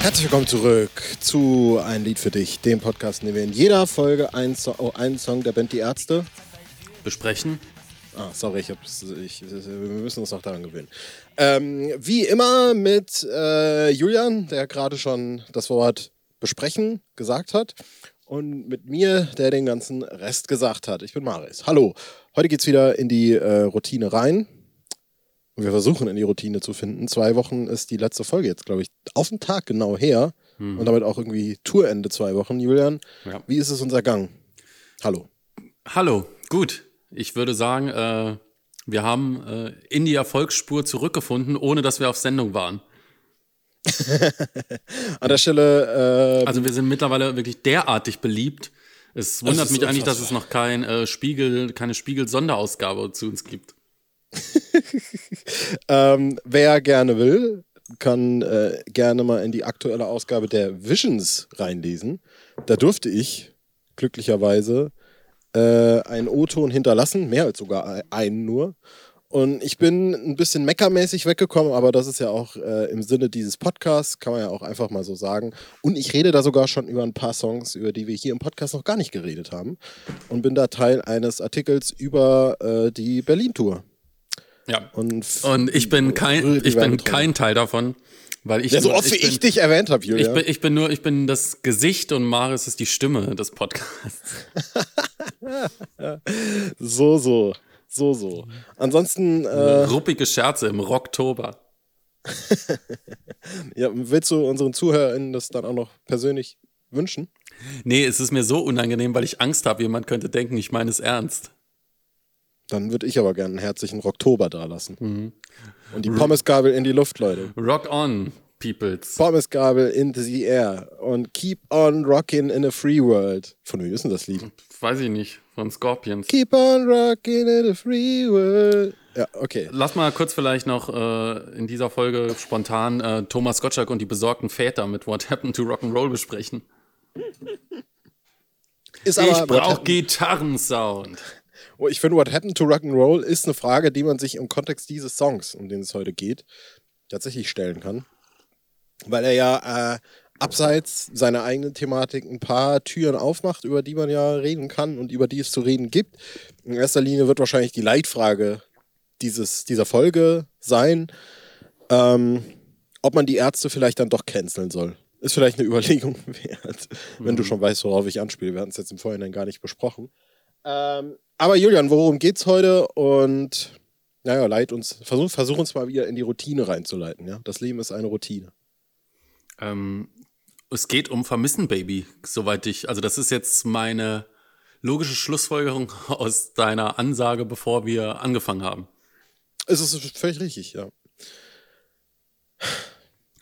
Herzlich willkommen zurück zu Ein Lied für dich, dem Podcast, in dem wir in jeder Folge einen, so oh, einen Song der Band Die Ärzte besprechen. Ah, sorry, ich hab's, ich, wir müssen uns noch daran gewöhnen. Ähm, wie immer mit äh, Julian, der gerade schon das Wort besprechen gesagt hat. Und mit mir, der den ganzen Rest gesagt hat. Ich bin Maris. Hallo. Heute geht's wieder in die äh, Routine rein. Und wir versuchen in die Routine zu finden. Zwei Wochen ist die letzte Folge jetzt, glaube ich, auf den Tag genau her. Hm. Und damit auch irgendwie Tourende zwei Wochen. Julian, ja. wie ist es unser Gang? Hallo. Hallo, gut. Ich würde sagen, äh, wir haben äh, in die Erfolgsspur zurückgefunden, ohne dass wir auf Sendung waren. An der Stelle. Äh, also wir sind mittlerweile wirklich derartig beliebt. Es wundert mich eigentlich, dass es noch kein äh, Spiegel, keine Spiegel-Sonderausgabe zu uns gibt. ähm, wer gerne will, kann äh, gerne mal in die aktuelle Ausgabe der Visions reinlesen. Da durfte ich glücklicherweise äh, einen O-Ton hinterlassen, mehr als sogar einen nur. Und ich bin ein bisschen meckermäßig weggekommen, aber das ist ja auch äh, im Sinne dieses Podcasts, kann man ja auch einfach mal so sagen. Und ich rede da sogar schon über ein paar Songs, über die wir hier im Podcast noch gar nicht geredet haben. Und bin da Teil eines Artikels über äh, die Berlin-Tour. Ja. Und, und ich bin kein, ich bin kein Teil davon. Weil ich ja, so oft wie ich, ich dich erwähnt habe, Julia. Ich bin, ich bin nur, ich bin das Gesicht und Maris ist die Stimme des Podcasts. so, so. So, so. Ansonsten. Äh, Ruppige Scherze im Rocktober. ja, willst du unseren ZuhörerInnen das dann auch noch persönlich wünschen? Nee, es ist mir so unangenehm, weil ich Angst habe, jemand könnte denken, ich meine es ernst. Dann würde ich aber gerne einen herzlichen Rocktober da lassen. Mhm. Und die Pommesgabel in die Luft, Leute. Rock on, peoples. Pommesgabel in the air. Und keep on rocking in a free world. Von wem ist denn das Lied? Weiß ich nicht. Von Scorpions. Keep on rocking in a free world. Ja, okay. Lass mal kurz vielleicht noch äh, in dieser Folge spontan äh, Thomas Gottschalk und die besorgten Väter mit What Happened to Rock'n'Roll besprechen. Ist aber, ich brauch Gitarrensound. Oh, ich finde, What Happened to Rock'n'Roll ist eine Frage, die man sich im Kontext dieses Songs, um den es heute geht, tatsächlich stellen kann. Weil er ja äh, abseits seiner eigenen Thematik ein paar Türen aufmacht, über die man ja reden kann und über die es zu reden gibt. In erster Linie wird wahrscheinlich die Leitfrage dieses, dieser Folge sein, ähm, ob man die Ärzte vielleicht dann doch canceln soll. Ist vielleicht eine Überlegung wert, wenn mhm. du schon weißt, worauf ich anspiele. Wir hatten es jetzt im Vorhinein gar nicht besprochen. Ähm, aber Julian, worum geht's heute? Und naja, leit uns, versuch, versuch uns mal wieder in die Routine reinzuleiten. Ja? Das Leben ist eine Routine. Ähm, es geht um Vermissen, Baby, soweit ich. Also, das ist jetzt meine logische Schlussfolgerung aus deiner Ansage, bevor wir angefangen haben. Es ist völlig richtig, ja.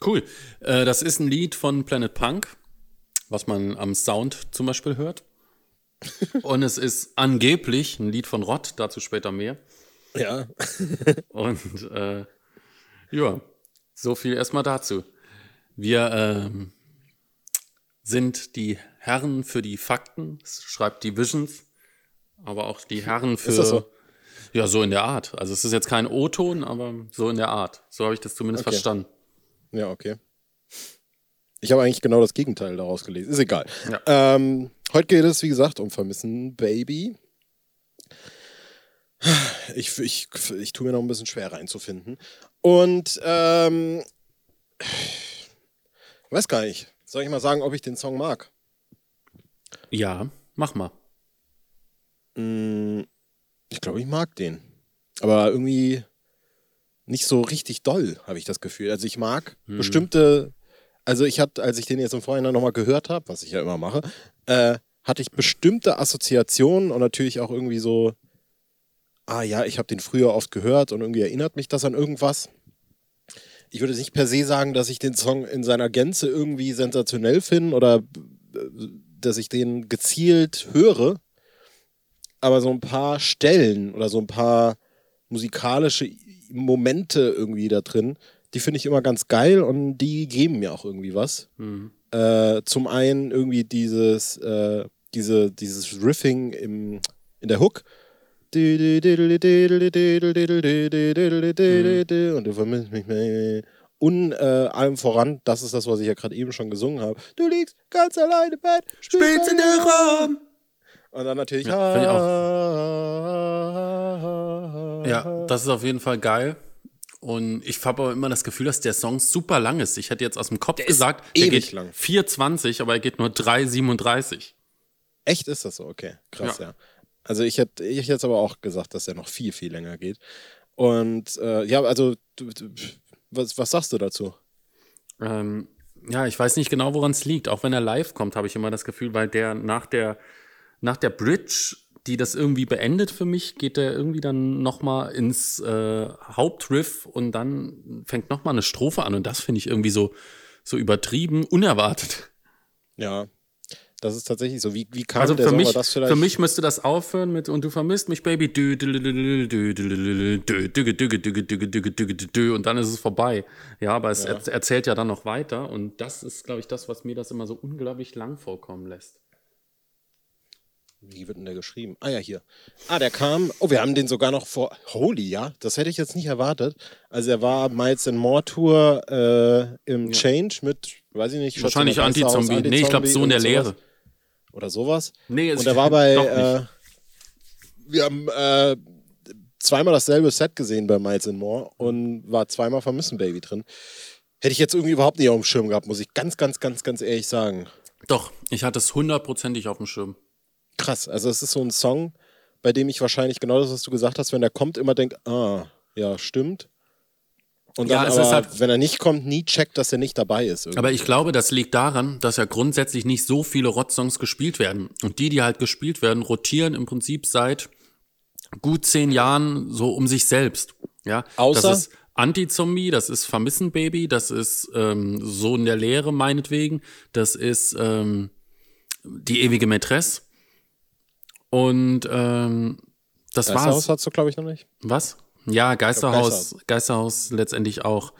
Cool. Äh, das ist ein Lied von Planet Punk, was man am Sound zum Beispiel hört. Und es ist angeblich ein Lied von Rott, dazu später mehr. Ja. Und äh, ja, so viel erstmal dazu. Wir ähm, sind die Herren für die Fakten, schreibt die Visions, aber auch die Herren für. Ist das so? Ja, so in der Art. Also es ist jetzt kein O-Ton, aber so in der Art. So habe ich das zumindest okay. verstanden. Ja, okay. Ich habe eigentlich genau das Gegenteil daraus gelesen. Ist egal. Ja. Ähm, heute geht es, wie gesagt, um Vermissen Baby. Ich, ich, ich tue mir noch ein bisschen schwer reinzufinden. Und ähm, ich weiß gar nicht. Soll ich mal sagen, ob ich den Song mag? Ja, mach mal. Mm, ich glaube, ich mag den. Aber irgendwie nicht so richtig doll, habe ich das Gefühl. Also ich mag hm. bestimmte also ich hatte, als ich den jetzt im Vorhinein nochmal gehört habe, was ich ja immer mache, äh, hatte ich bestimmte Assoziationen und natürlich auch irgendwie so, ah ja, ich habe den früher oft gehört und irgendwie erinnert mich das an irgendwas. Ich würde nicht per se sagen, dass ich den Song in seiner Gänze irgendwie sensationell finde oder äh, dass ich den gezielt höre. Aber so ein paar Stellen oder so ein paar musikalische Momente irgendwie da drin, die finde ich immer ganz geil und die geben mir auch irgendwie was. Mhm. Äh, zum einen irgendwie dieses, äh, diese, dieses Riffing im, in der Hook. Mhm. Und du vermisst mich mehr. Und äh, allem voran, das ist das, was ich ja gerade eben schon gesungen habe. Du liegst ganz alleine im Bett, Spielst in der Raum. Und dann natürlich. Ja, find ich Ja, das ist auf jeden Fall geil. Und ich habe aber immer das Gefühl, dass der Song super lang ist. Ich hätte jetzt aus dem Kopf gesagt, der geht lang. 4,20, aber er geht nur 3,37. Echt ist das so? Okay, krass, ja. Also ich hätte ich jetzt aber auch gesagt, dass er noch viel, viel länger geht. Und äh, ja, also du, du, was, was sagst du dazu? Ähm, ja, ich weiß nicht genau, woran es liegt. Auch wenn er live kommt, habe ich immer das Gefühl, weil der nach der, nach der Bridge, die das irgendwie beendet für mich, geht der irgendwie dann nochmal ins äh, Hauptriff und dann fängt nochmal eine Strophe an und das finde ich irgendwie so, so übertrieben, unerwartet. Ja, das ist tatsächlich so. Wie, wie kam also der für mich, das vielleicht? Für mich müsste das aufhören mit und du vermisst mich, Baby. Und dann ist es vorbei. Ja, aber es ja. erzählt ja dann noch weiter. Und das ist, glaube ich, das, was mir das immer so unglaublich lang vorkommen lässt. Wie wird denn der geschrieben? Ah ja, hier. Ah, der kam. Oh, wir haben den sogar noch vor. Holy, ja. Das hätte ich jetzt nicht erwartet. Also er war Miles and More Tour äh, im Change mit, weiß ich nicht, Wahrscheinlich in Anti-Zombie. Nee, ich glaube, so in der. Lehre. Oder sowas. Nee, es- Und er war bei. Äh, wir haben äh, zweimal dasselbe Set gesehen bei Miles and More und war zweimal Vermissen Baby drin. Hätte ich jetzt irgendwie überhaupt nicht auf dem Schirm gehabt, muss ich ganz, ganz, ganz, ganz ehrlich sagen. Doch, ich hatte es hundertprozentig auf dem Schirm. Krass. Also es ist so ein Song, bei dem ich wahrscheinlich genau das, was du gesagt hast, wenn der kommt, immer denke, ah, ja, stimmt. Und Ja, dann es aber, halt- wenn er nicht kommt, nie checkt, dass er nicht dabei ist. irgendwie. Aber ich glaube, das liegt daran, dass ja grundsätzlich nicht so viele Rot-Songs gespielt werden. Und die, die halt gespielt werden, rotieren im Prinzip seit gut zehn Jahren so um sich selbst. Ja, Außer- das ist Anti-Zombie, das ist Vermissen Baby, das ist ähm, so in der Lehre meinetwegen, das ist ähm, die ewige Mätresse. Und ähm, das war's. Geisterhaus hast du, glaube ich, noch nicht. Was? Ja, Geisterhaus, Geisterhaus letztendlich auch.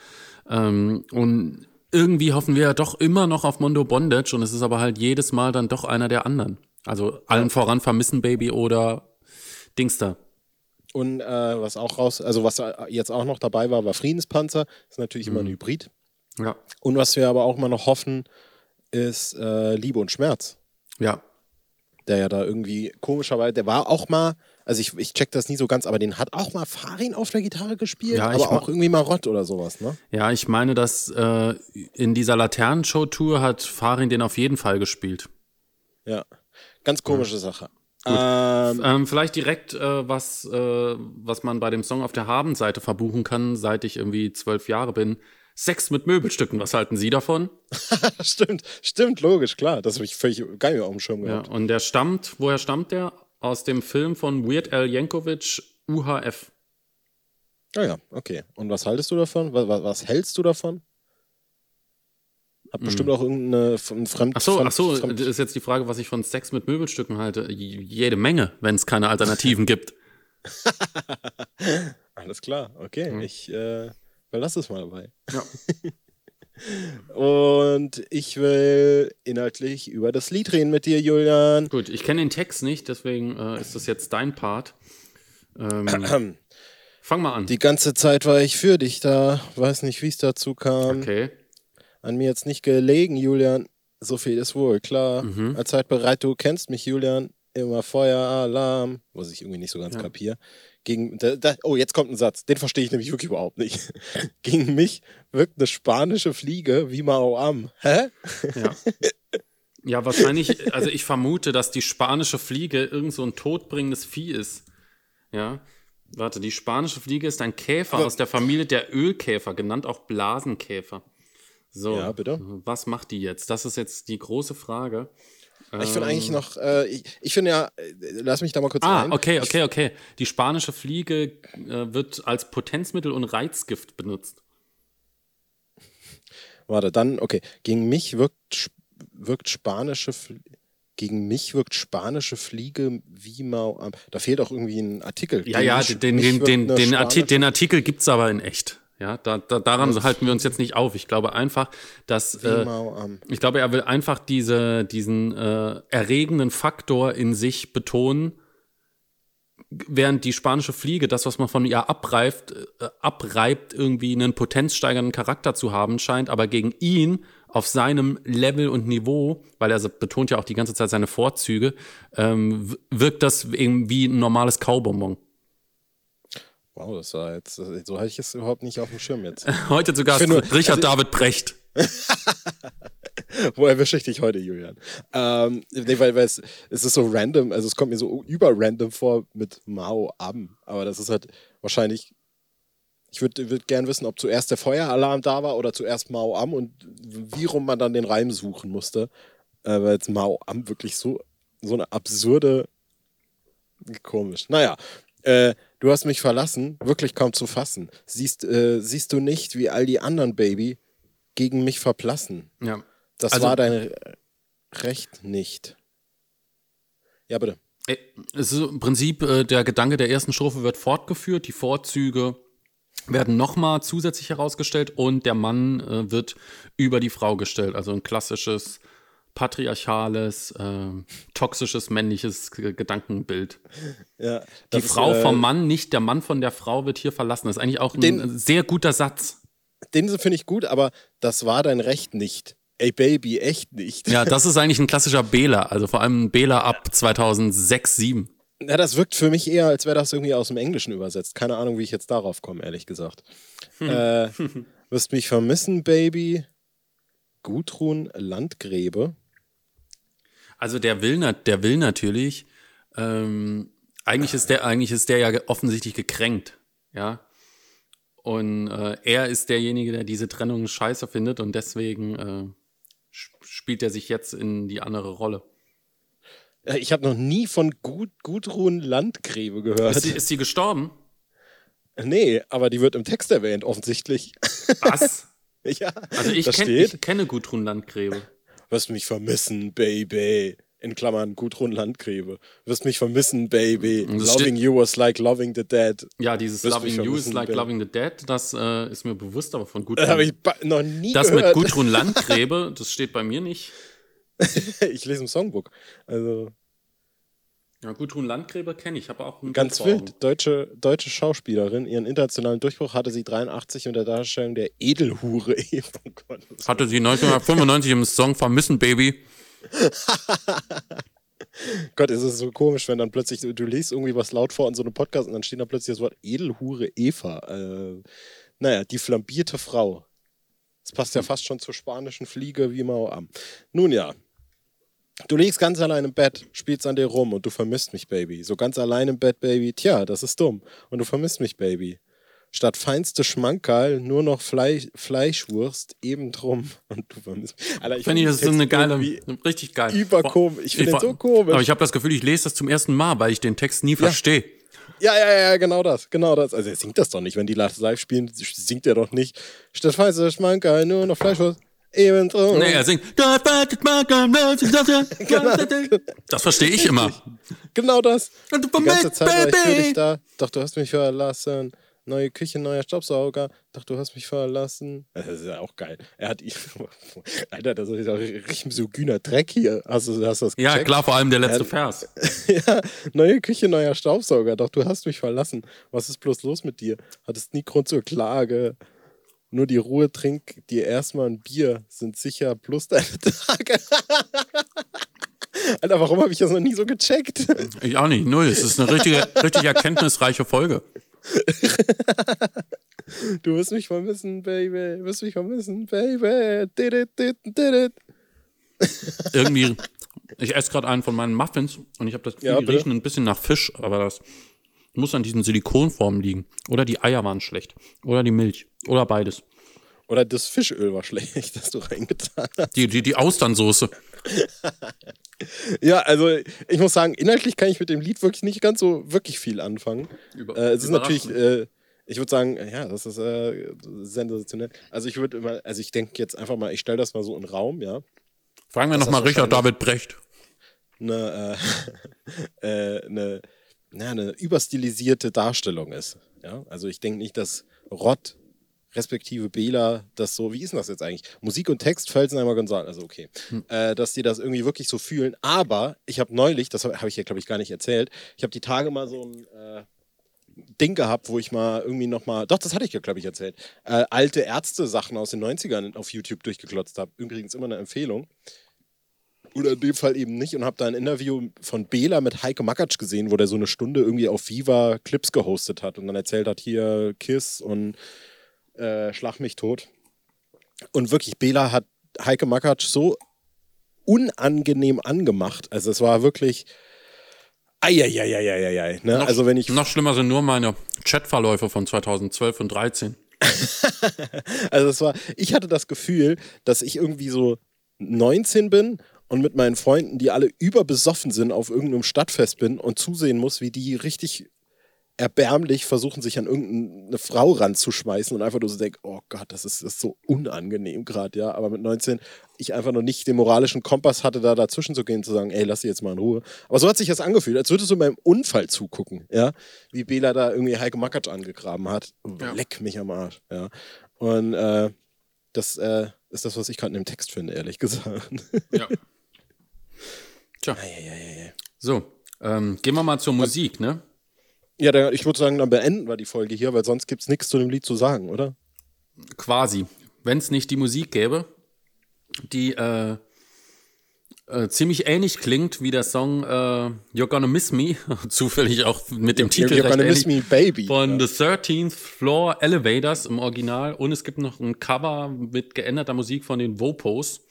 Ähm, und irgendwie hoffen wir ja doch immer noch auf Mondo Bondage und es ist aber halt jedes Mal dann doch einer der anderen. Also allen voran Vermissen Baby oder Dingster. Und äh, was auch raus, also was äh, jetzt auch noch dabei war, war Friedenspanzer. ist natürlich Mhm. immer ein Hybrid. Ja. Und was wir aber auch immer noch hoffen, ist äh, Liebe und Schmerz. Ja. Der ja da irgendwie komischerweise, der war auch mal, also ich, ich check das nie so ganz, aber den hat auch mal Farin auf der Gitarre gespielt, Ja, ich aber auch irgendwie mal Rott oder sowas, ne? Ja, ich meine, dass äh, in dieser Laternenshow-Tour hat Farin den auf jeden Fall gespielt. Ja. Ganz komische Sache. Ähm, Ähm, vielleicht direkt äh, was, äh, was man bei dem Song auf der Habenseite verbuchen kann, seit ich irgendwie zwölf Jahre bin. Sex mit Möbelstücken, was halten Sie davon? stimmt, stimmt, logisch, klar. Das habe ich völlig mehr auf dem Schirm Ja, gehabt. und der stammt, woher stammt der? Aus dem Film von Weird Al Yankovic, UHF. Ah ja, okay. Und was haltest du davon? Was, was, hältst du davon? Hat bestimmt auch irgendeine Fremd. Ach so, Fremd, ach so, Fremd, das ist jetzt die Frage, was ich von Sex mit Möbelstücken halte. J- Jede Menge, wenn es keine Alternativen gibt. Alles klar, okay. Ich äh, verlasse es mal dabei. Ja. Und ich will inhaltlich über das Lied reden mit dir, Julian. Gut, ich kenne den Text nicht, deswegen äh, ist das jetzt dein Part. Ähm, fang mal an. Die ganze Zeit war ich für dich da. Weiß nicht, wie es dazu kam. Okay. An mir jetzt nicht gelegen, Julian. So viel ist wohl klar. Mhm. Allzeit bereit, du kennst mich, Julian. Immer Feueralarm. Was ich irgendwie nicht so ganz Ja. kapier. Gegen, da, da, oh, jetzt kommt ein Satz. Den verstehe ich nämlich wirklich überhaupt nicht. Gegen mich wirkt eine spanische Fliege wie Mao am. Hä? Ja. Ja, wahrscheinlich, also ich vermute, dass die spanische Fliege irgend so ein todbringendes Vieh ist. Ja. Warte, die spanische Fliege ist ein Käfer aus der Familie der Ölkäfer, genannt auch Blasenkäfer. So, Ja, bitte. was macht die jetzt? Das ist jetzt die große Frage. Ich finde eigentlich noch, äh, ich, ich finde ja, äh, lass mich da mal kurz Ah, rein. okay, okay, okay. Die spanische Fliege äh, wird als Potenzmittel und Reizgift benutzt. Warte, dann, okay. Gegen mich wirkt, wirkt spanische Fl gegen mich wirkt spanische Fliege wie Mao. Da fehlt auch irgendwie ein Artikel. Ja, ja, den, den, den, den, Arti den Artikel gibt's aber in echt. Ja, da, da, daran halten wir uns jetzt nicht auf. Ich glaube einfach, dass wie äh, ich glaube, er will einfach diese, diesen äh, erregenden Faktor in sich betonen, während die spanische Fliege, das, was man von ihr abreift, äh, abreibt, irgendwie einen potenzsteigernden Charakter zu haben scheint, aber gegen ihn auf seinem Level und Niveau, weil er betont ja auch die ganze Zeit seine Vorzüge, ähm, wirkt das irgendwie ein normales Kaubonbon. Wow, das war jetzt, so hatte ich es überhaupt nicht auf dem Schirm jetzt. Heute zu Gast Richard also, David Brecht. Wo erwische ich dich heute, Julian? Ähm, nee, weil, weil es, es ist so random, also es kommt mir so über random vor mit Mao Am, aber das ist halt wahrscheinlich ich würde würd gern wissen, ob zuerst der Feueralarm da war oder zuerst Mao Am und wie rum man dann den Reim suchen musste. Äh, weil jetzt Mao Am wirklich so, so eine absurde. Komisch. Naja, äh, du hast mich verlassen, wirklich kaum zu fassen. Siehst, äh, siehst du nicht, wie all die anderen Baby gegen mich verblassen? Ja. Das also, war dein Recht nicht. Ja, bitte. Äh, es ist im Prinzip äh, der Gedanke der ersten Strophe wird fortgeführt, die Vorzüge werden nochmal zusätzlich herausgestellt und der Mann äh, wird über die Frau gestellt. Also ein klassisches patriarchales, äh, toxisches männliches Gedankenbild. Ja, die Frau ist, äh, vom Mann, nicht der Mann von der Frau wird hier verlassen. Das ist eigentlich auch ein den, sehr guter Satz. Den finde ich gut, aber das war dein Recht nicht. Ey Baby, echt nicht. Ja, das ist eigentlich ein klassischer Bela, also vor allem ein Bela ab 2006, 2007. Ja, das wirkt für mich eher, als wäre das irgendwie aus dem Englischen übersetzt. Keine Ahnung, wie ich jetzt darauf komme, ehrlich gesagt. Hm. Äh, wirst mich vermissen, Baby. Gudrun Landgräbe. Also der will, der will natürlich, ähm, eigentlich ist der, eigentlich ist der ja offensichtlich gekränkt, ja. Und äh, er ist derjenige, der diese Trennung scheiße findet und deswegen äh, spielt er sich jetzt in die andere Rolle. Ich habe noch nie von Gud Gudrun Landgräbe gehört. Ist sie, ist sie gestorben? Nee, aber die wird im Text erwähnt, offensichtlich. Was? ja. Also ich, kenn, ich kenne Gudrun Landgräbe. Wirst mich vermissen, Baby. In Klammern Gudrun Landgräbe. Wirst mich vermissen, Baby. Loving you was like loving the dead. Ja, dieses Wirst Loving you is like baby. loving the dead, das äh, ist mir bewusst, aber von Gudrun. Das habe ich noch nie das gehört. Das mit Gudrun Landgräbe, das steht bei mir nicht. ich lese im Songbook. Also. Ja, Gudrun Landgräber kenne ich, habe auch einen Ganz wild. Deutsche, deutsche Schauspielerin. Ihren internationalen Durchbruch hatte sie 83 unter Darstellung der Edelhure. oh Gott, hatte sie 1995 im Song Vermissen Baby. Gott, ist es so komisch, wenn dann plötzlich, du liest irgendwie was laut vor in so einem Podcast und dann steht da plötzlich das Wort Edelhure Eva. Äh, naja, die flambierte Frau. Das passt ja fast schon zur spanischen Fliege wie Mao am. Nun ja, Du liegst ganz allein im Bett, spielst an dir rum und du vermisst mich, Baby. So ganz allein im Bett, Baby. Tja, das ist dumm. Und du vermisst mich, Baby. Statt feinste Schmankerl nur noch Fleisch, Fleischwurst, eben drum. Und du vermisst mich. Alter, ich finde, das ist eine geile, richtig geil. Überkomisch. Ich finde so komisch. Aber ich habe das Gefühl, ich lese das zum ersten Mal, weil ich den Text nie ja. verstehe. Ja, ja, ja, genau das, genau das. Also er singt das doch nicht, wenn die live spielen, singt er doch nicht. Statt feinste Schmankerl nur noch Fleischwurst. Eben so. Nee, er singt. Das verstehe ich immer. Genau das. Die ganze Zeit war ich für dich da. Doch du hast mich verlassen. Neue Küche, neuer Staubsauger. Doch du hast mich verlassen. Das ist ja auch geil. Er hat. Alter, das ist ja richtig misogyner Dreck hier. Hast du, hast du das gecheckt? Ja, klar, vor allem der letzte hat, Vers. ja, neue Küche, neuer Staubsauger. Doch du hast mich verlassen. Was ist bloß los mit dir? Hattest nie Grund zur Klage. Nur die Ruhe trink dir erstmal ein Bier, sind sicher plus deine Tage. Alter, warum habe ich das noch nie so gecheckt? Ich auch nicht, null. Es ist eine richtige, richtig erkenntnisreiche Folge. Du wirst mich vermissen, Baby. Du wirst mich vermissen, Baby. Did it, did it, did it. Irgendwie, ich esse gerade einen von meinen Muffins und ich habe das Gefühl, ja, die riechen ein bisschen nach Fisch, aber das muss an diesen Silikonformen liegen. Oder die Eier waren schlecht. Oder die Milch. Oder beides. Oder das Fischöl war schlecht, das du reingetan hast. Die, die, die Austernsoße. ja, also ich muss sagen, inhaltlich kann ich mit dem Lied wirklich nicht ganz so wirklich viel anfangen. Über, äh, es ist natürlich, äh, ich würde sagen, ja, das ist äh, sensationell. Also ich würde immer, also ich denke jetzt einfach mal, ich stelle das mal so in den Raum, ja. Fragen wir nochmal Richard David Brecht. Eine, äh, eine, na, eine überstilisierte Darstellung ist. Ja? Also ich denke nicht, dass Rott respektive Bela das so, wie ist denn das jetzt eigentlich? Musik und Text, Felsenheimer González, also okay, hm. äh, dass die das irgendwie wirklich so fühlen. Aber ich habe neulich, das habe hab ich ja, glaube ich, gar nicht erzählt, ich habe die Tage mal so ein äh, Ding gehabt, wo ich mal irgendwie nochmal, doch, das hatte ich ja, glaube ich, erzählt, äh, alte Ärzte-Sachen aus den 90ern auf YouTube durchgeklotzt habe. Übrigens immer eine Empfehlung. Oder in dem Fall eben nicht und habe da ein Interview von Bela mit Heike Makatsch gesehen, wo der so eine Stunde irgendwie auf Viva Clips gehostet hat und dann erzählt hat, hier Kiss und äh, Schlag mich tot. Und wirklich, Bela hat Heike Makatsch so unangenehm angemacht. Also es war wirklich. Eieieiei. Ne? Noch, also wenn ich noch schlimmer sind nur meine Chatverläufe von 2012 und 2013. also es war, ich hatte das Gefühl, dass ich irgendwie so 19 bin und mit meinen Freunden, die alle überbesoffen sind, auf irgendeinem Stadtfest bin und zusehen muss, wie die richtig erbärmlich versuchen, sich an irgendeine Frau ranzuschmeißen und einfach nur so denken, oh Gott, das ist, das ist so unangenehm gerade, ja. Aber mit 19 ich einfach noch nicht den moralischen Kompass hatte, da dazwischen zu gehen, zu sagen, ey, lass sie jetzt mal in Ruhe. Aber so hat sich das angefühlt, als würdest du beim Unfall zugucken, ja. Wie Bela da irgendwie Heike Makatsch angegraben hat. Ja. Leck mich am Arsch, ja. Und äh, das äh, ist das, was ich gerade in dem Text finde, ehrlich gesagt. Ja. Tja. So, ähm, gehen wir mal zur Musik, ne? Ja, da, ich würde sagen, dann beenden wir die Folge hier, weil sonst gibt es nichts zu dem Lied zu sagen, oder? Quasi. Wenn es nicht die Musik gäbe, die äh, äh, ziemlich ähnlich klingt wie der Song äh, You're Gonna Miss Me, zufällig auch mit dem Titel You're Gonna Miss Me Baby von ja. The 13th Floor Elevators im Original und es gibt noch ein Cover mit geänderter Musik von den Vopos.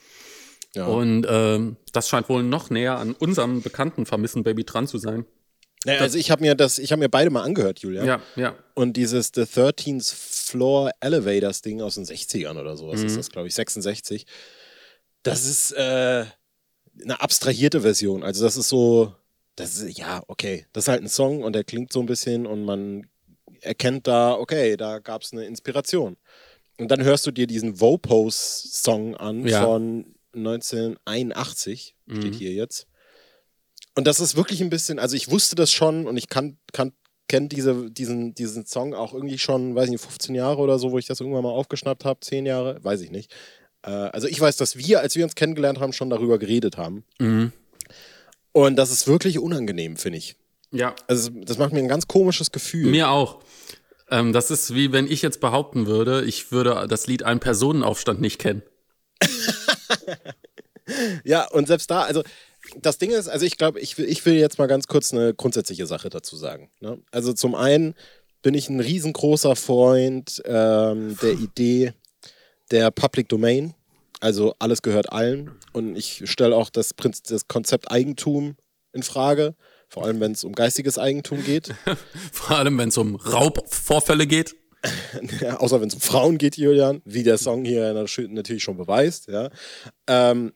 Ja. Und ähm, das scheint wohl noch näher an unserem bekannten Vermissen Baby dran zu sein. Naja, also ich habe mir das, ich habe mir beide mal angehört, Julia. Ja, ja. Und dieses The 13th Floor Elevators Ding aus den 60ern oder sowas mhm. ist das, glaube ich, 66. Das ist äh, eine abstrahierte Version. Also das ist so, das ist, ja, okay, das ist halt ein Song und der klingt so ein bisschen und man erkennt da, okay, da gab es eine Inspiration. Und dann hörst du dir diesen Vopose-Song an ja. von 1981, steht mhm. hier jetzt. Und das ist wirklich ein bisschen, also ich wusste das schon und ich kann, kann, kenne diese, diesen, diesen Song auch irgendwie schon, weiß ich nicht, 15 Jahre oder so, wo ich das irgendwann mal aufgeschnappt habe, 10 Jahre, weiß ich nicht. Äh, also ich weiß, dass wir, als wir uns kennengelernt haben, schon darüber geredet haben. Mhm. Und das ist wirklich unangenehm, finde ich. Ja. Also das macht mir ein ganz komisches Gefühl. Mir auch. Ähm, das ist wie wenn ich jetzt behaupten würde, ich würde das Lied Ein Personenaufstand nicht kennen. ja, und selbst da, also das Ding ist, also ich glaube, ich will, ich will jetzt mal ganz kurz eine grundsätzliche Sache dazu sagen. Ne? Also zum einen bin ich ein riesengroßer Freund ähm, der Idee der Public Domain. Also alles gehört allen. Und ich stelle auch das, Prinzip, das Konzept Eigentum in Frage. Vor allem, wenn es um geistiges Eigentum geht. Vor allem, wenn es um Raubvorfälle geht. ja, außer wenn es um Frauen geht, Julian, wie der Song hier natürlich schon beweist. Ja. Ähm,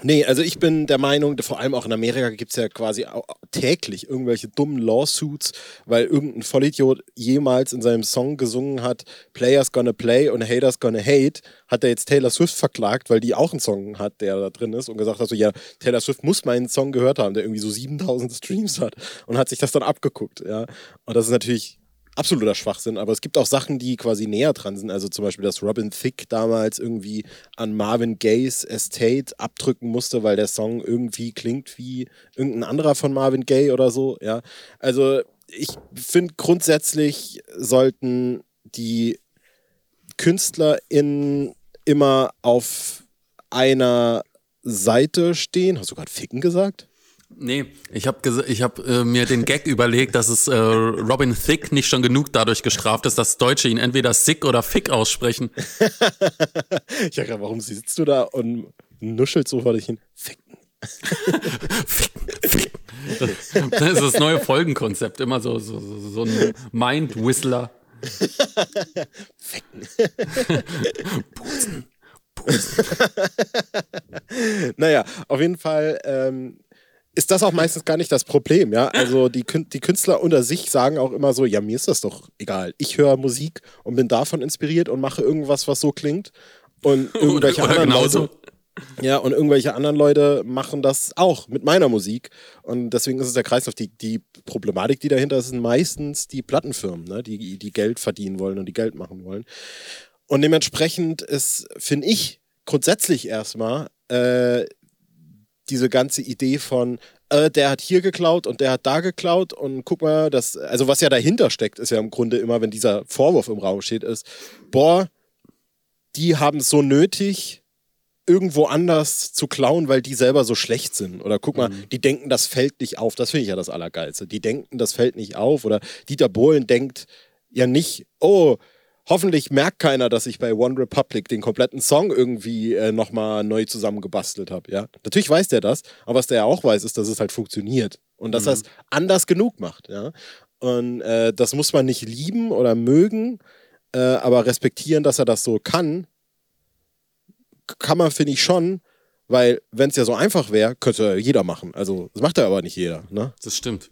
Nee, also ich bin der Meinung, vor allem auch in Amerika gibt es ja quasi täglich irgendwelche dummen Lawsuits, weil irgendein Vollidiot jemals in seinem Song gesungen hat, Players gonna play und Haters gonna hate, hat er jetzt Taylor Swift verklagt, weil die auch einen Song hat, der da drin ist und gesagt hat so, ja, Taylor Swift muss meinen Song gehört haben, der irgendwie so 7000 Streams hat und hat sich das dann abgeguckt, ja. Und das ist natürlich absoluter Schwachsinn, aber es gibt auch Sachen, die quasi näher dran sind. Also zum Beispiel, dass Robin Thicke damals irgendwie an Marvin Gayes Estate abdrücken musste, weil der Song irgendwie klingt wie irgendein anderer von Marvin Gaye oder so. Ja, also ich finde grundsätzlich sollten die KünstlerInnen immer auf einer Seite stehen. Hast du gerade Ficken gesagt? Nee, ich habe ich hab, äh, mir den Gag überlegt, dass es äh, Robin Thicke nicht schon genug dadurch gestraft ist, dass Deutsche ihn entweder Sick oder Fick aussprechen. ich dachte, warum sitzt du da und nuschelst so vor dich hin? Ficken. ficken, ficken. Das ist das neue Folgenkonzept, immer so, so, so ein Mind-Whistler. Ficken. Putzen. Putzen. naja, auf jeden Fall ähm, ist das auch meistens gar nicht das Problem, ja. Also die, die Künstler unter sich sagen auch immer so, ja, mir ist das doch egal. Ich höre Musik und bin davon inspiriert und mache irgendwas, was so klingt. Und irgendwelche oder, oder anderen. Leute, Ja, und irgendwelche anderen Leute machen das auch mit meiner Musik. Und deswegen ist es der Kreislauf. Die, die Problematik, die dahinter ist, sind meistens die Plattenfirmen, ne? die, die Geld verdienen wollen und die Geld machen wollen. Und dementsprechend ist, finde ich, grundsätzlich erstmal äh, diese ganze Idee von, äh, der hat hier geklaut und der hat da geklaut und guck mal, das, also was ja dahinter steckt, ist ja im Grunde immer, wenn dieser Vorwurf im Raum steht, ist, boah, die haben es so nötig, irgendwo anders zu klauen, weil die selber so schlecht sind. Oder guck mal, mhm. die denken, das fällt nicht auf. Das finde ich ja das Allergeilste. Die denken, das fällt nicht auf. Oder Dieter Bohlen denkt ja nicht, oh, hoffentlich merkt keiner, dass ich bei One Republic den kompletten Song irgendwie äh, nochmal neu zusammengebastelt habe. Ja? Natürlich weiß der das, aber was der ja auch weiß, ist, dass es halt funktioniert. Und dass mhm. er es anders genug macht. Ja? Und äh, das muss man nicht lieben oder mögen, äh, aber respektieren, dass er das so kann, kann man, finde ich, schon, weil wenn es ja so einfach wäre, könnte jeder machen. Also das macht ja aber nicht jeder. Ne? Das stimmt.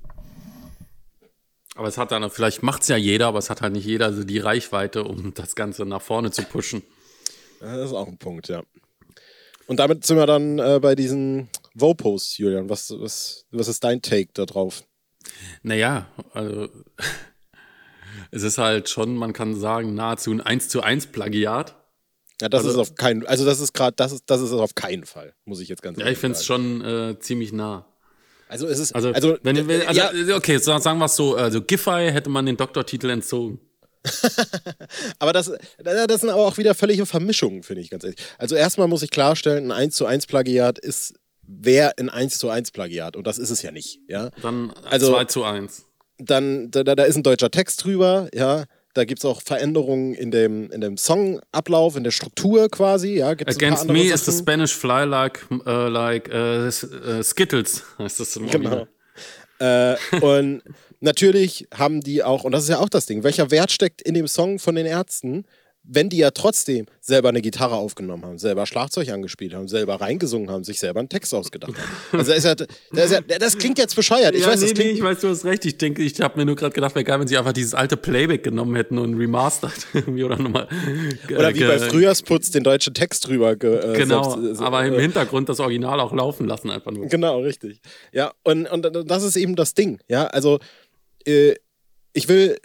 Aber es hat dann, vielleicht macht es ja jeder, aber es hat halt nicht jeder also die Reichweite, um das Ganze nach vorne zu pushen. Das ist auch ein Punkt, ja. Und damit sind wir dann äh, bei diesen Vopos, Julian. Was, was, was ist dein Take da drauf? Naja, also es ist halt schon, man kann sagen, nahezu ein 1 zu 1 Plagiat. Ja, das also, ist auf keinen also das ist gerade, das ist, das ist auf keinen Fall, muss ich jetzt ganz ehrlich sagen. Ja, ich finde es schon äh, ziemlich nah. Also es ist, also, also, wenn, wenn, also ja. okay, sagen wir es so, also Giffey hätte man den Doktortitel entzogen. aber das, das sind aber auch wieder völlige Vermischungen, finde ich ganz ehrlich. Also erstmal muss ich klarstellen, ein 1 zu 1 Plagiat ist, wer ein 1 zu 1 Plagiat und das ist es ja nicht, ja. Dann also, 2 zu 1. Dann, da, da ist ein deutscher Text drüber, ja. Da gibt es auch Veränderungen in dem, in dem Songablauf, in der Struktur quasi. Ja, gibt's Against me Sachen. is the Spanish fly like, uh, like uh, Skittles, heißt das im Genau. Äh, und natürlich haben die auch, und das ist ja auch das Ding, welcher Wert steckt in dem Song von den Ärzten? Wenn die ja trotzdem selber eine Gitarre aufgenommen haben, selber Schlagzeug angespielt haben, selber reingesungen haben, sich selber einen Text ausgedacht haben. Also ist ja, das, ist ja, das klingt jetzt bescheuert. Ich ja, weiß, nee, das klingt, nee, ich weiß, du hast recht. Ich denke, ich habe mir nur gerade gedacht, wäre geil, wenn sie einfach dieses alte Playback genommen hätten und remastert irgendwie oder nochmal. Oder wie bei Frühjahrsputz den deutschen Text drüber. Äh, genau, selbst, äh, aber im Hintergrund das Original auch laufen lassen einfach nur. Genau, richtig. Ja, und, und das ist eben das Ding. Ja, also äh, ich will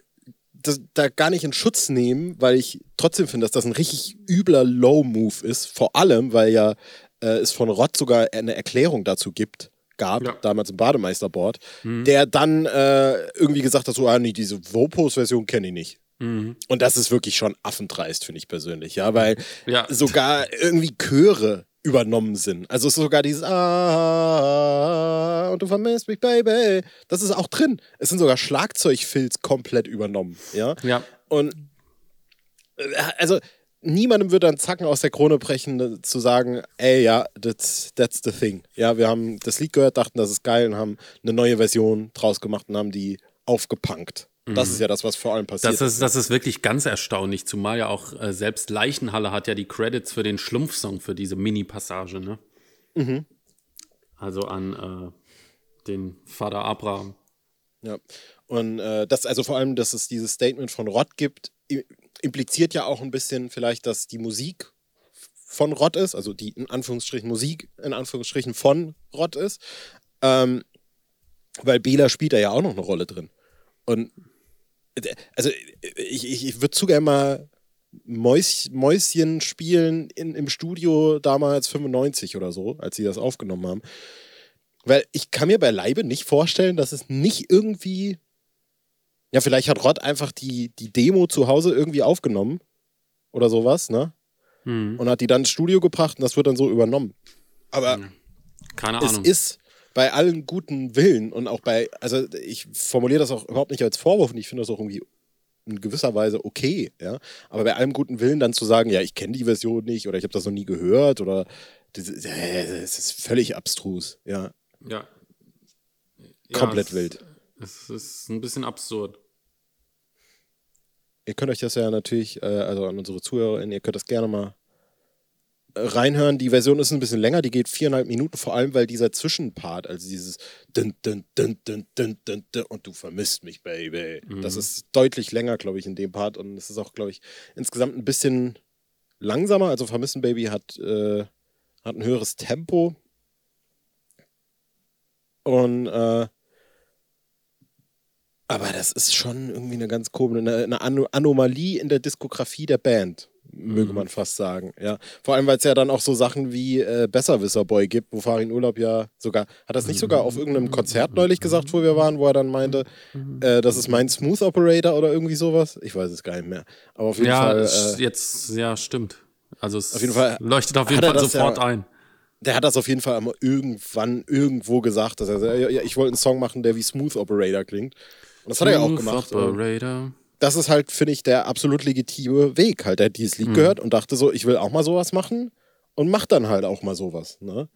das, da gar nicht in Schutz nehmen, weil ich trotzdem finde, dass das ein richtig übler Low-Move ist. Vor allem, weil ja äh, es von Rott sogar eine Erklärung dazu gibt, gab, ja. damals im Bademeisterboard, mhm. der dann äh, irgendwie gesagt hat, so, ah, nee, diese Vopos-Version kenne ich nicht. Mhm. Und das ist wirklich schon affendreist, finde ich persönlich, ja, weil ja. sogar irgendwie Chöre übernommen sind. Also es ist sogar dieses Ah und du vermisst mich, Baby. Das ist auch drin. Es sind sogar Schlagzeugfilz komplett übernommen. Ja. Ja. Und äh, also niemandem würde dann Zacken aus der Krone brechen, äh, zu sagen, ey, ja, that's, that's the thing. Ja, wir haben das Lied gehört, dachten, das ist geil und haben eine neue Version draus gemacht und haben die aufgepunkt. Das ist mhm. ja das, was vor allem passiert. Das ist, das ist wirklich ganz erstaunlich, zumal ja auch äh, selbst Leichenhalle hat ja die Credits für den Schlumpfsong, für diese Mini-Passage, ne? Mhm. Also an äh, den Vater Abraham. Ja. Und äh, das, also vor allem, dass es dieses Statement von Rott gibt, impliziert ja auch ein bisschen vielleicht, dass die Musik von Rott ist, also die in Anführungsstrichen Musik in Anführungsstrichen von Rott ist. Ähm, weil Bela spielt da ja auch noch eine Rolle drin. Und also ich, ich, ich würde zu gerne mal Mäus, Mäuschen spielen in, im Studio damals 95 oder so, als sie das aufgenommen haben. Weil ich kann mir beileibe nicht vorstellen, dass es nicht irgendwie. Ja, vielleicht hat Rod einfach die, die Demo zu Hause irgendwie aufgenommen. Oder sowas, ne? Hm. Und hat die dann ins Studio gebracht und das wird dann so übernommen. Aber Keine Ahnung. es ist bei allem guten Willen und auch bei, also ich formuliere das auch überhaupt nicht als Vorwurf und ich finde das auch irgendwie in gewisser Weise okay, ja. Aber bei allem guten Willen dann zu sagen, ja, ich kenne die Version nicht oder ich habe das noch nie gehört oder das, das, ist völlig abstrus, ja. Ja. Komplett ja, es, wild. Es ist ein bisschen absurd. Ihr könnt euch das ja natürlich, äh, also an unsere ZuhörerInnen, ihr könnt das gerne mal reinhören. Die Version ist ein bisschen länger, die geht viereinhalb Minuten, vor allem weil dieser Zwischenpart, also dieses dun, dun, dun, dun, dun, dun, dun, und du vermisst mich, Baby. Mhm. Das ist deutlich länger, glaube ich, in dem Part und es ist auch, glaube ich, insgesamt ein bisschen langsamer. Also Vermissen Baby hat, äh, hat ein höheres Tempo. Und äh, aber das ist schon irgendwie eine ganz komische, eine, eine Anomalie in der Diskografie der Band möge mhm. man fast sagen. Ja. Vor allem, weil es ja dann auch so Sachen wie äh, Besserwisser-Boy gibt, wo Farin Urlaub ja sogar, hat das nicht sogar auf irgendeinem Konzert neulich gesagt, wo wir waren, wo er dann meinte, äh, das ist mein Smooth Operator oder irgendwie sowas? Ich weiß es gar nicht mehr. Aber auf jeden ja, Fall. Äh, jetzt, ja, stimmt. Also es auf jeden Fall leuchtet auf jeden Fall sofort ja, ein. Der hat das auf jeden Fall irgendwann irgendwo gesagt, dass er, ja, ich wollte einen Song machen, der wie Smooth Operator klingt. Und das Smooth hat er ja auch gemacht. Operator das ist halt, finde ich, der absolut legitime Weg. Halt, er hat dieses Lied mhm. gehört und dachte so, ich will auch mal sowas machen und macht dann halt auch mal sowas. Ne?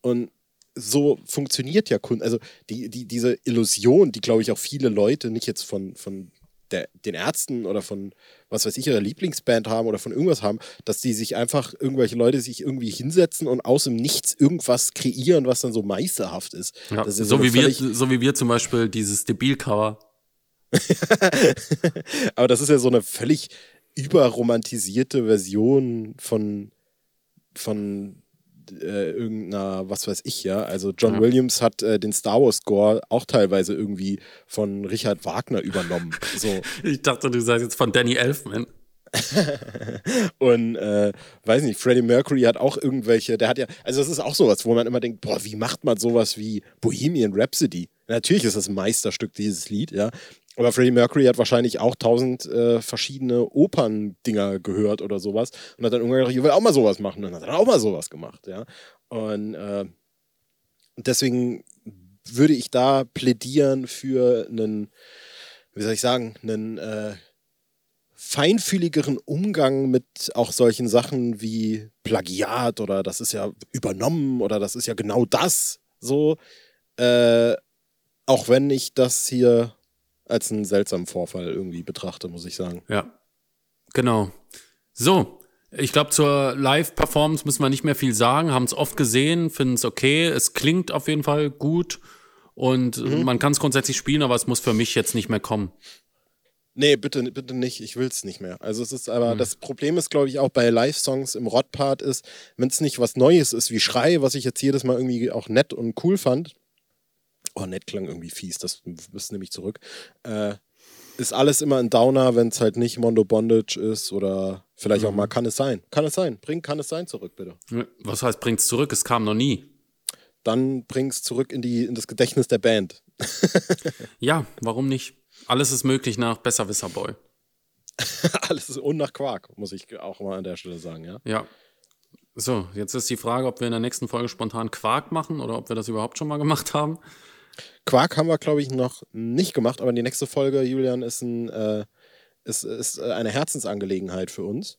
Und so funktioniert ja Kunst. Also die, die, diese Illusion, die, glaube ich, auch viele Leute nicht jetzt von, von der, den Ärzten oder von, was weiß ich, ihrer Lieblingsband haben oder von irgendwas haben, dass die sich einfach, irgendwelche Leute sich irgendwie hinsetzen und aus dem Nichts irgendwas kreieren, was dann so meisterhaft ist. Ja, ist so, so, wie wir, so wie wir zum Beispiel dieses Debil-Cover Aber das ist ja so eine völlig überromantisierte Version von, von äh, irgendeiner, was weiß ich, ja. Also John ja. Williams hat äh, den Star Wars Score auch teilweise irgendwie von Richard Wagner übernommen. So. ich dachte, du sagst jetzt von Danny Elfman. und äh, weiß nicht, Freddie Mercury hat auch irgendwelche, der hat ja, also das ist auch sowas, wo man immer denkt, boah, wie macht man sowas wie Bohemian Rhapsody? Natürlich ist das ein Meisterstück, dieses Lied, ja. Aber Freddie Mercury hat wahrscheinlich auch tausend äh, verschiedene Operndinger gehört oder sowas und hat dann irgendwann gedacht, ich will auch mal sowas machen. Und dann hat er auch mal sowas gemacht, ja. Und äh, deswegen würde ich da plädieren für einen, wie soll ich sagen, einen äh, feinfühligeren Umgang mit auch solchen Sachen wie Plagiat oder das ist ja übernommen oder das ist ja genau das so. Äh, auch wenn ich das hier als einen seltsamen Vorfall irgendwie betrachte, muss ich sagen. Ja, genau. So, ich glaube, zur Live-Performance müssen wir nicht mehr viel sagen. Haben es oft gesehen, finden es okay. Es klingt auf jeden Fall gut und mhm. man kann es grundsätzlich spielen, aber es muss für mich jetzt nicht mehr kommen. Nee, bitte, bitte nicht. Ich will es nicht mehr. Also es ist aber, mhm. das Problem ist, glaube ich, auch bei Live-Songs im Rod-Part ist, wenn es nicht was Neues ist wie Schrei, was ich jetzt jedes Mal irgendwie auch nett und cool fand, Oh, nett klang irgendwie fies, das ist nämlich zurück. Äh, ist alles immer ein Downer, wenn es halt nicht Mondo Bondage ist oder vielleicht mhm. auch mal kann es sein. Kann es sein. Bring kann es sein zurück, bitte. Was heißt bringt es zurück? Es kam noch nie. Dann bring es zurück in, die, in das Gedächtnis der Band. ja, warum nicht? Alles ist möglich nach Besserwisser Boy. Alles ist und nach Quark, muss ich auch mal an der Stelle sagen, ja. Ja. So, jetzt ist die Frage, ob wir in der nächsten Folge spontan Quark machen oder ob wir das überhaupt schon mal gemacht haben. Quark haben wir, glaube ich, noch nicht gemacht, aber die nächste Folge, Julian, ist, ein, äh, ist, ist äh, eine Herzensangelegenheit für uns.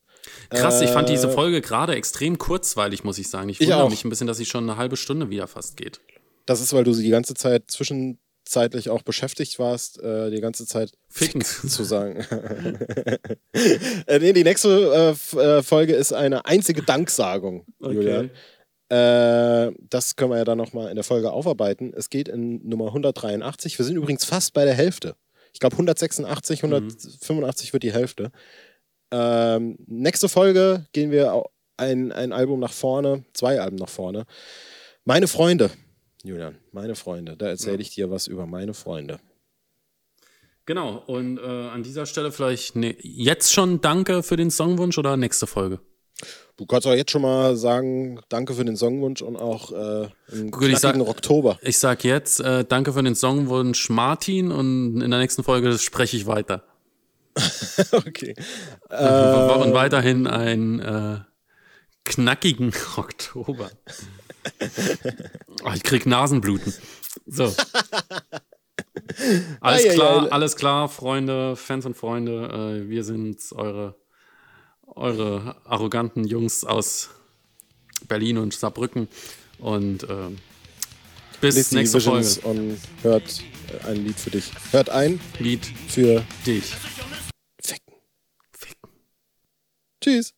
Krass, ich fand diese äh, Folge gerade extrem kurzweilig, muss ich sagen. Ich wundere ich mich ein bisschen, dass sie schon eine halbe Stunde wieder fast geht. Das ist, weil du sie die ganze Zeit zwischenzeitlich auch beschäftigt warst, äh, die ganze Zeit Ficken zu sagen. äh, nee, die nächste äh, äh, Folge ist eine einzige Danksagung, okay. Julian. Äh, das können wir ja dann nochmal in der Folge aufarbeiten. Es geht in Nummer 183. Wir sind übrigens fast bei der Hälfte. Ich glaube 186, 185 mhm. wird die Hälfte. Ähm, nächste Folge gehen wir ein, ein Album nach vorne, zwei Alben nach vorne. Meine Freunde, Julian, meine Freunde. Da erzähle ich dir was über meine Freunde. Genau, und äh, an dieser Stelle vielleicht ne, jetzt schon Danke für den Songwunsch oder nächste Folge? Du kannst auch jetzt schon mal sagen, danke für den Songwunsch und auch äh, einen Gut, ich sag, Oktober. Ich sag jetzt, äh, danke für den Songwunsch Martin und in der nächsten Folge spreche ich weiter. okay. Und, und äh, weiterhin einen äh, knackigen Oktober. oh, ich krieg Nasenbluten. So. Alles klar, alles klar, Freunde, Fans und Freunde. Äh, wir sind eure eure arroganten Jungs aus Berlin und Saarbrücken. Und äh, bis Lest nächste Folge. Und hört ein Lied für dich. Hört ein Lied für dich. Ficken. Ficken. Tschüss.